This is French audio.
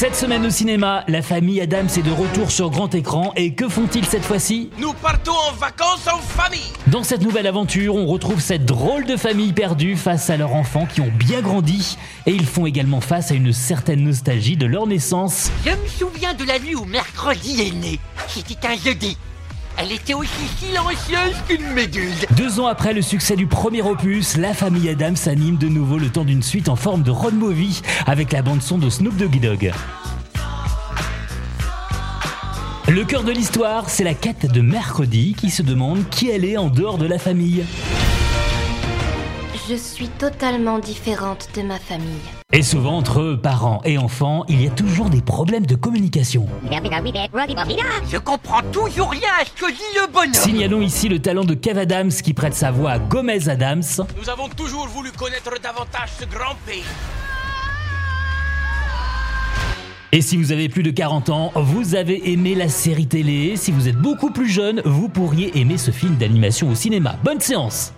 Cette semaine au cinéma, la famille Adams est de retour sur grand écran et que font-ils cette fois-ci? Nous partons en vacances en famille Dans cette nouvelle aventure, on retrouve cette drôle de famille perdue face à leurs enfants qui ont bien grandi et ils font également face à une certaine nostalgie de leur naissance. Je me souviens de la nuit où mercredi est né. C'était un jeudi. Elle était aussi silencieuse qu'une méduse. Deux ans après le succès du premier opus, la famille Adams s'anime de nouveau le temps d'une suite en forme de road movie avec la bande son de Snoop Doggy Dogg. Le cœur de l'histoire, c'est la quête de mercredi qui se demande qui elle est en dehors de la famille. Je suis totalement différente de ma famille. Et souvent, entre parents et enfants, il y a toujours des problèmes de communication. Je comprends toujours rien à ce que dit le bonhomme. Signalons ici le talent de Kev Adams qui prête sa voix à Gomez Adams. Nous avons toujours voulu connaître davantage ce grand pays. Et si vous avez plus de 40 ans, vous avez aimé la série télé. Si vous êtes beaucoup plus jeune, vous pourriez aimer ce film d'animation au cinéma. Bonne séance